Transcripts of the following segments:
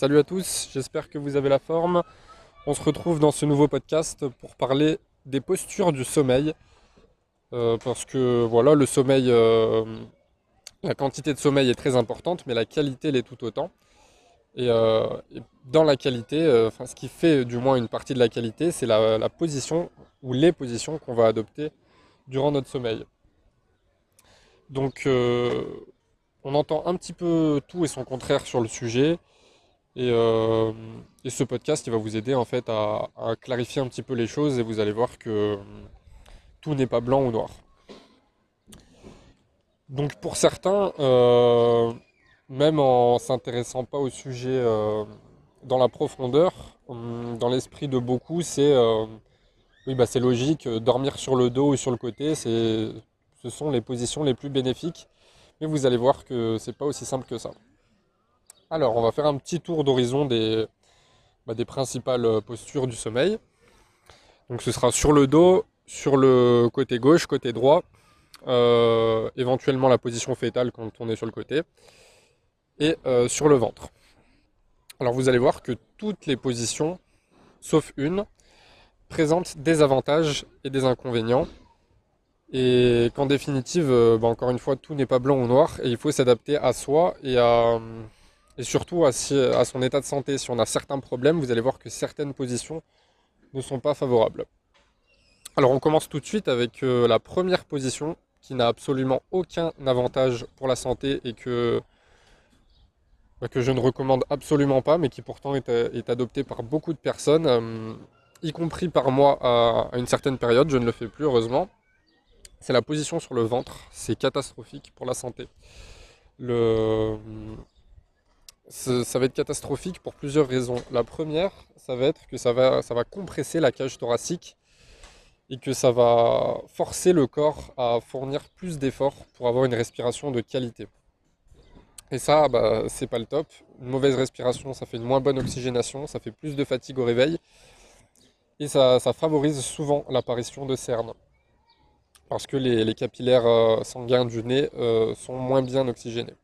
Salut à tous, j'espère que vous avez la forme. On se retrouve dans ce nouveau podcast pour parler des postures du sommeil. Euh, parce que voilà, le sommeil, euh, la quantité de sommeil est très importante, mais la qualité l'est tout autant. Et, euh, dans la qualité, ce qui fait du moins une partie de la qualité, c'est la position ou les positions qu'on va adopter durant notre sommeil. Donc on entend un petit peu tout et son contraire sur le sujet. Euh, et, ce podcast, il va vous aider en fait à, clarifier un petit peu les choses et vous allez voir que euh, tout n'est pas blanc ou noir. Donc pour certains, euh, même en s'intéressant pas au sujet dans la profondeur, hum, dans l'esprit de beaucoup, c'est oui, bah, logique, dormir sur le dos ou sur le côté, ce sont les positions les plus bénéfiques. Mais vous allez voir que c'est pas aussi simple que ça. Alors, on va faire un petit tour d'horizon des, bah, principales euh, postures du sommeil. Donc, ce sera sur le dos, sur le côté gauche, côté droit, euh, éventuellement la position fétale quand on est sur le côté, et euh, sur le ventre. Alors, vous allez voir que toutes les positions, sauf une, présentent des avantages et des inconvénients. Et qu'en définitive, bah, encore une fois, tout n'est pas blanc ou noir, et il faut s'adapter à soi et à et surtout à, son état de santé. Si on a certains problèmes, vous allez voir que certaines positions ne sont pas favorables. Alors on commence tout de suite avec euh, la première position qui n'a absolument aucun avantage pour la santé et que, bah, que je ne recommande absolument pas, mais qui pourtant est, adoptée par beaucoup de personnes, euh, y compris par moi à, une certaine période, je ne le fais plus heureusement. C'est la position sur le ventre, c'est catastrophique pour la santé. Le, ça va être catastrophique pour plusieurs raisons. La première, ça va être que ça va, compresser la cage thoracique et que ça va forcer le corps à fournir plus d'efforts pour avoir une respiration de qualité. Et ça, bah, c'est pas le top. Une mauvaise respiration, ça fait une moins bonne oxygénation, ça fait plus de fatigue au réveil et ça, favorise souvent l'apparition de cernes parce que les, capillaires euh, sanguins du nez euh, sont moins bien oxygénés.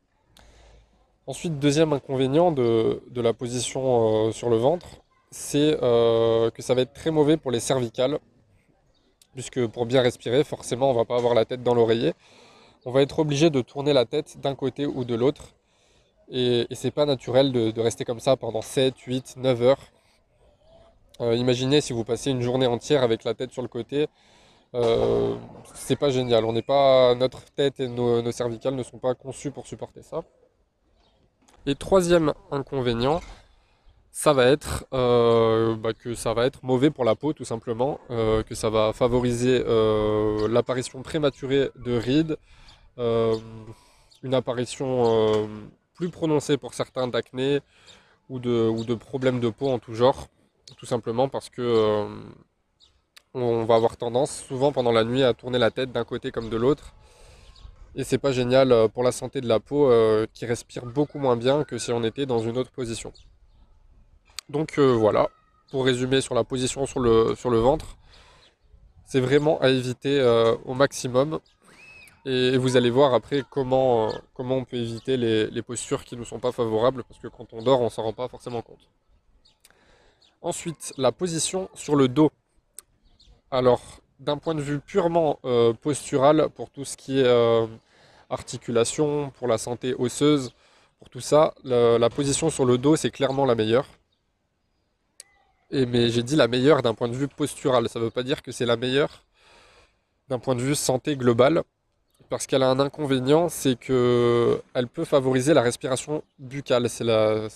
Ensuite, deuxième inconvénient de, la position euh, sur le ventre, c'est euh, que ça va être très mauvais pour les cervicales, puisque pour bien respirer, forcément, on ne va pas avoir la tête dans l'oreiller. On va être obligé de tourner la tête d'un côté ou de l'autre. Et, c'est pas naturel de, rester comme ça pendant 7, 8, 9 heures. Euh, imaginez si vous passez une journée entière avec la tête sur le côté. c'est pas génial. On n'est pas, notre tête et nos cervicales ne sont pas conçus pour supporter ça. Et troisième inconvénient, ça va être euh, bah, que ça va être mauvais pour la peau tout simplement, euh, que ça va favoriser euh, l'apparition prématurée de rides, une apparition plus prononcée pour certains d'acné ou de, ou de problèmes de peau en tout genre, tout simplement parce que on va avoir tendance souvent pendant la nuit à tourner la tête d'un côté comme de l'autre et c'est pas génial euh, pour la santé de la peau euh, qui respire beaucoup moins bien que si on était dans une autre position. Donc euh, voilà, pour résumer sur la position sur le, ventre, c'est vraiment à éviter au maximum. Et vous allez voir après comment, on peut éviter les, les postures qui ne sont pas favorables, parce que quand on dort, on ne s'en rend pas forcément compte. Ensuite, la position sur le dos. Alors, d'un point de vue purement postural, pour tout ce qui est articulation, pour la santé osseuse, pour tout ça, la, position sur le dos, c'est clairement la meilleure. Et, mais j'ai dit la meilleure d'un point de vue postural. Ça ne veut pas dire que c'est la meilleure d'un point de vue santé globale. Parce qu'elle a un inconvénient, c'est qu'elle peut favoriser la respiration buccale. C'est la,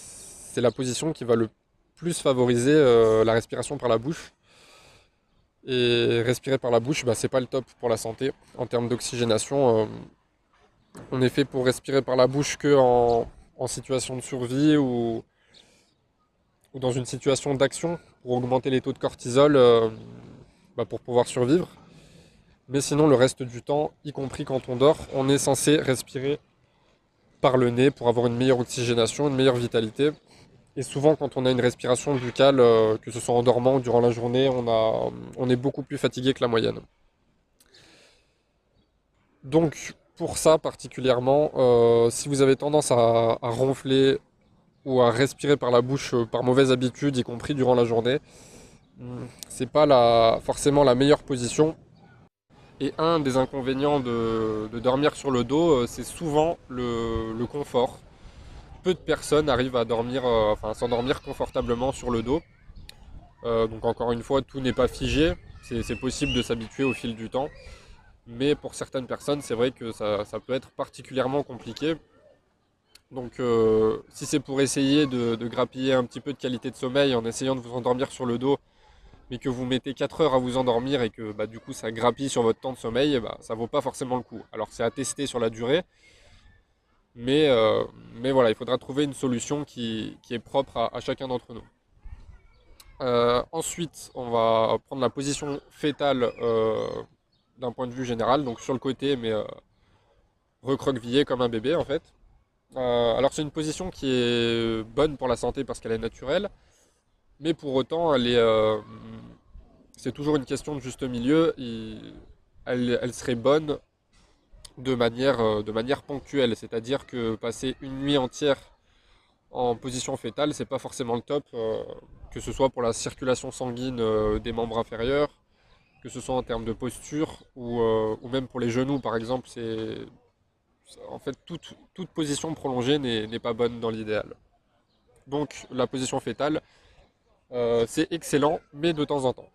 la, position qui va le plus favoriser euh, la respiration par la bouche. Et respirer par la bouche, bah, c'est pas le top pour la santé en termes d'oxygénation. Euh, on est fait pour respirer par la bouche que en, situation de survie ou, dans une situation d'action pour augmenter les taux de cortisol euh, bah, pour pouvoir survivre. Mais sinon, le reste du temps, y compris quand on dort, on est censé respirer par le nez pour avoir une meilleure oxygénation, une meilleure vitalité. Et souvent, quand on a une respiration buccale, euh, que ce soit en dormant ou durant la journée, on est beaucoup plus fatigué que la moyenne. Donc, pour ça particulièrement, euh, si vous avez tendance à, ronfler ou à respirer par la bouche par mauvaise habitude, y compris durant la journée, hmm, c'est pas la, forcément la meilleure position. Et un des inconvénients de, dormir sur le dos, c'est souvent le, confort. Peu de personnes arrivent à dormir, enfin, s'endormir confortablement sur le dos. donc encore une fois, tout n'est pas figé. C'est possible de s'habituer au fil du temps. Mais pour certaines personnes, c'est vrai que ça, peut être particulièrement compliqué. Donc euh, si c'est pour essayer de, grappiller un petit peu de qualité de sommeil en essayant de vous endormir sur le dos, mais que vous mettez 4 heures à vous endormir et que bah, du coup ça grappille sur votre temps de sommeil, bah, ça vaut pas forcément le coup. Alors c'est à tester sur la durée, mais, euh, mais voilà, il faudra trouver une solution qui, est propre à, chacun d'entre nous. Euh, ensuite, on va prendre la position fétale d'un point de vue général, donc sur le côté, mais euh, recroquevillé comme un bébé en fait. Euh, alors c'est une position qui est bonne pour la santé parce qu'elle est naturelle, mais pour autant elle euh, c'est toujours une question de juste milieu. elle, serait bonne de manière, de manière ponctuelle, c'est-à-dire que passer une nuit entière en position fétale, c'est pas forcément le top, que ce soit pour la circulation sanguine des membres inférieurs, que ce soit en termes de posture ou, euh, même pour les genoux par exemple, c'est en fait toute, position prolongée n'est pas bonne dans l'idéal. Donc la position fétale, euh, c'est excellent, mais de temps en temps.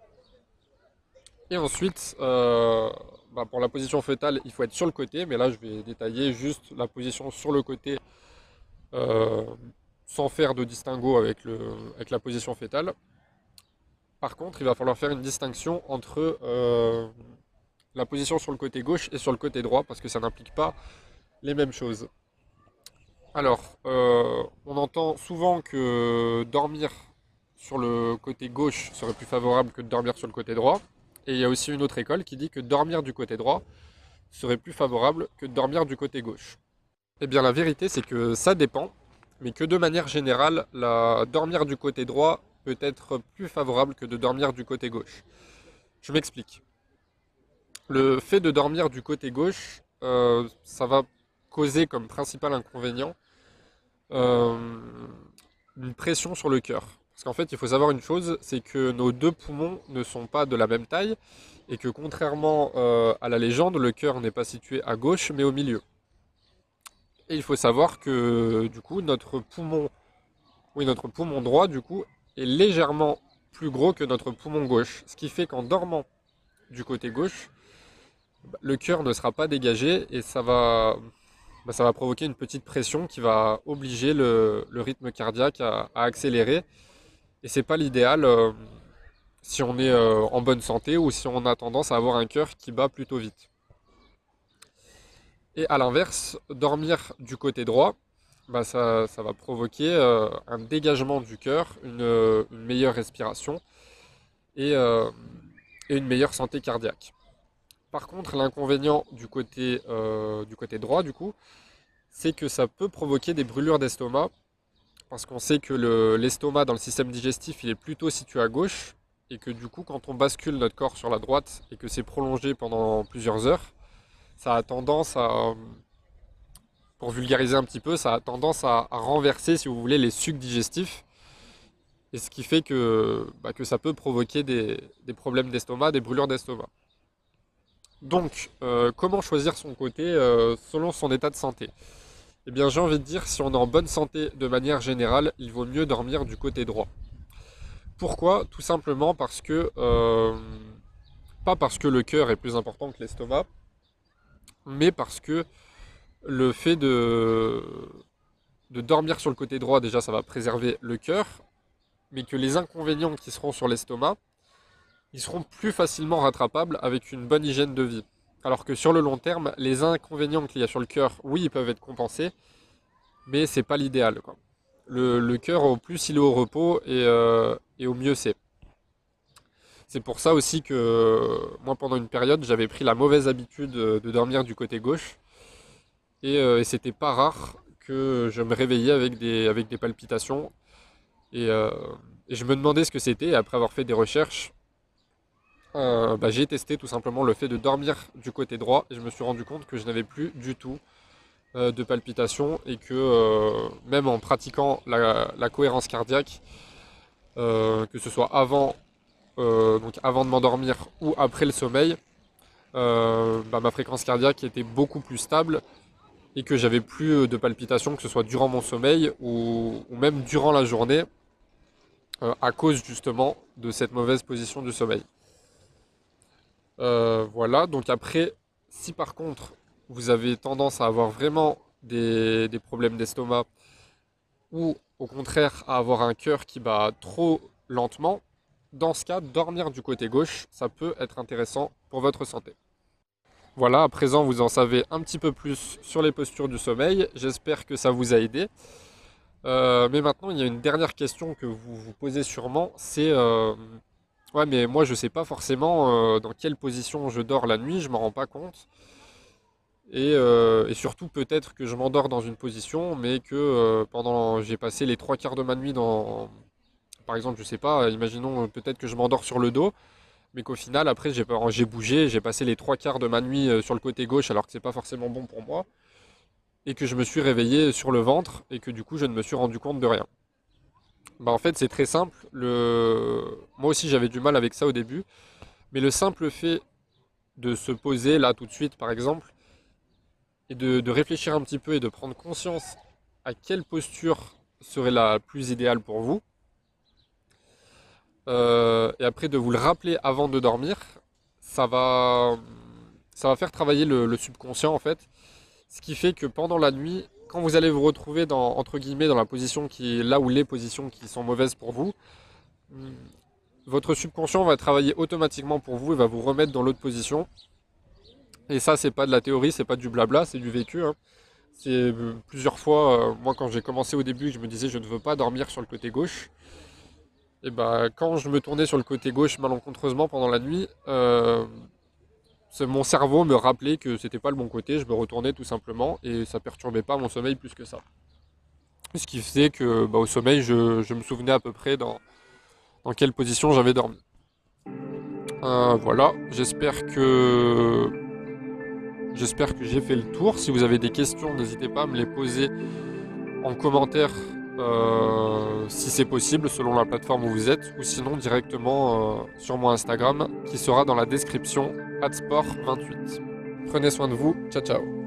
Et ensuite, euh, bah, pour la position fétale, il faut être sur le côté, mais là je vais détailler juste la position sur le côté sans faire de distinguo avec, avec la position fétale. Par contre, il va falloir faire une distinction entre euh, la position sur le côté gauche et sur le côté droit, parce que ça n'implique pas les mêmes choses. Alors, euh, on entend souvent que dormir sur le côté gauche serait plus favorable que de dormir sur le côté droit. Et il y a aussi une autre école qui dit que dormir du côté droit serait plus favorable que de dormir du côté gauche. Eh bien la vérité c'est que ça dépend, mais que de manière générale, la dormir du côté droit peut être plus favorable que de dormir du côté gauche. Je m'explique. Le fait de dormir du côté gauche, euh, ça va causer comme principal inconvénient euh, une pression sur le cœur. Parce qu'en fait, il faut savoir une chose, c'est que nos deux poumons ne sont pas de la même taille et que contrairement euh, à la légende, le cœur n'est pas situé à gauche mais au milieu. Et il faut savoir que du coup, notre poumon, oui, notre poumon droit, du coup, est légèrement plus gros que notre poumon gauche. Ce qui fait qu'en dormant du côté gauche, le cœur ne sera pas dégagé et ça va, bah, ça va provoquer une petite pression qui va obliger le, rythme cardiaque à, accélérer. Et c'est pas l'idéal euh, si on est euh, en bonne santé ou si on a tendance à avoir un cœur qui bat plutôt vite. Et à l'inverse, dormir du côté droit, bah, ça, va provoquer euh, un dégagement du cœur, une, meilleure respiration euh, et, une meilleure santé cardiaque. Par contre, l'inconvénient du, côté, euh, du côté droit, du coup, c'est que ça peut provoquer des brûlures d'estomac, parce qu'on sait que l'estomac dans le système digestif, il est plutôt situé à gauche, et que du coup, quand on bascule notre corps sur la droite et que c'est prolongé pendant plusieurs heures, ça a tendance à, pour vulgariser un petit peu, ça a tendance à, renverser, si vous voulez, les sucs digestifs. Et ce qui fait que, bah, ça peut provoquer des, problèmes d'estomac, des brûlures d'estomac. Donc, euh, comment choisir son côté euh, selon son état de santé? Eh bien, j'ai envie de dire, si on est en bonne santé de manière générale, il vaut mieux dormir du côté droit. Pourquoi? Tout simplement parce que, euh, pas parce que le cœur est plus important que l'estomac, mais parce que le fait de, dormir sur le côté droit, déjà, ça va préserver le cœur, mais que les inconvénients qui seront sur l'estomac, ils seront plus facilement rattrapables avec une bonne hygiène de vie. Alors que sur le long terme, les inconvénients qu'il y a sur le cœur, oui, ils peuvent être compensés, mais c'est pas l'idéal. Le, cœur, au plus il est au repos et, euh, et au mieux c'est. C'est pour ça aussi que moi, pendant une période, j'avais pris la mauvaise habitude de dormir du côté gauche. Euh, et, c'était pas rare que je me réveillais avec des, avec des palpitations. Euh, et, je me demandais ce que c'était. Après avoir fait des recherches, euh, bah, j'ai testé tout simplement le fait de dormir du côté droit. Et je me suis rendu compte que je n'avais plus du tout euh, de palpitations et que euh, même en pratiquant la, cohérence cardiaque, euh, que ce soit avant, donc avant de m'endormir ou après le sommeil, bah, ma fréquence cardiaque était beaucoup plus stable et que j'avais plus de palpitations, que ce soit durant mon sommeil ou, même durant la journée, à cause justement de cette mauvaise position du sommeil. voilà, donc après, si par contre vous avez tendance à avoir vraiment des, problèmes d'estomac ou au contraire à avoir un cœur qui bat trop lentement, dans ce cas, dormir du côté gauche, ça peut être intéressant pour votre santé. Voilà, à présent vous en savez un petit peu plus sur les postures du sommeil. J'espère que ça vous a aidé. Euh, mais maintenant, il y a une dernière question que vous vous posez sûrement, c'est euh, ouais, mais moi je sais pas forcément euh, dans quelle position je dors la nuit, je m'en rends pas compte. Euh, et, surtout peut-être que je m'endors dans une position, mais que pendant j'ai passé les trois quarts de ma nuit dans, par exemple, je sais pas, imaginons peut-être que je m'endors sur le dos, mais qu'au final après j'ai bougé, j'ai passé les trois quarts de ma nuit sur le côté gauche alors que c'est pas forcément bon pour moi, et que je me suis réveillé sur le ventre et que du coup je ne me suis rendu compte de rien. Bah en fait c'est très simple. Le... Moi aussi j'avais du mal avec ça au début, mais le simple fait de se poser là tout de suite par exemple et de, réfléchir un petit peu et de prendre conscience à quelle posture serait la plus idéale pour vous. Euh, et après de vous le rappeler avant de dormir, ça va, ça va faire travailler le, subconscient en fait. Ce qui fait que pendant la nuit, quand vous allez vous retrouver dans, entre guillemets dans la position qui est là où les positions qui sont mauvaises pour vous, votre subconscient va travailler automatiquement pour vous et va vous remettre dans l'autre position et ça, c'est pas de la théorie, c'est pas du blabla, c'est du vécu. Hein. C'est euh, plusieurs fois, euh, moi quand j'ai commencé au début, je me disais je ne veux pas dormir sur le côté gauche. Et bah quand je me tournais sur le côté gauche malencontreusement pendant la nuit, euh, mon cerveau me rappelait que c'était pas le bon côté, je me retournais tout simplement et ça perturbait pas mon sommeil plus que ça. Ce qui faisait que bah, au sommeil, je, me souvenais à peu près dans, quelle position j'avais dormi. voilà, j'espère que J'espère que j'ai fait le tour. Si vous avez des questions, n'hésitez pas à me les poser en commentaire euh, si c'est possible selon la plateforme où vous êtes ou sinon directement euh, sur mon Instagram qui sera dans la description adsport28. Prenez soin de vous, ciao ciao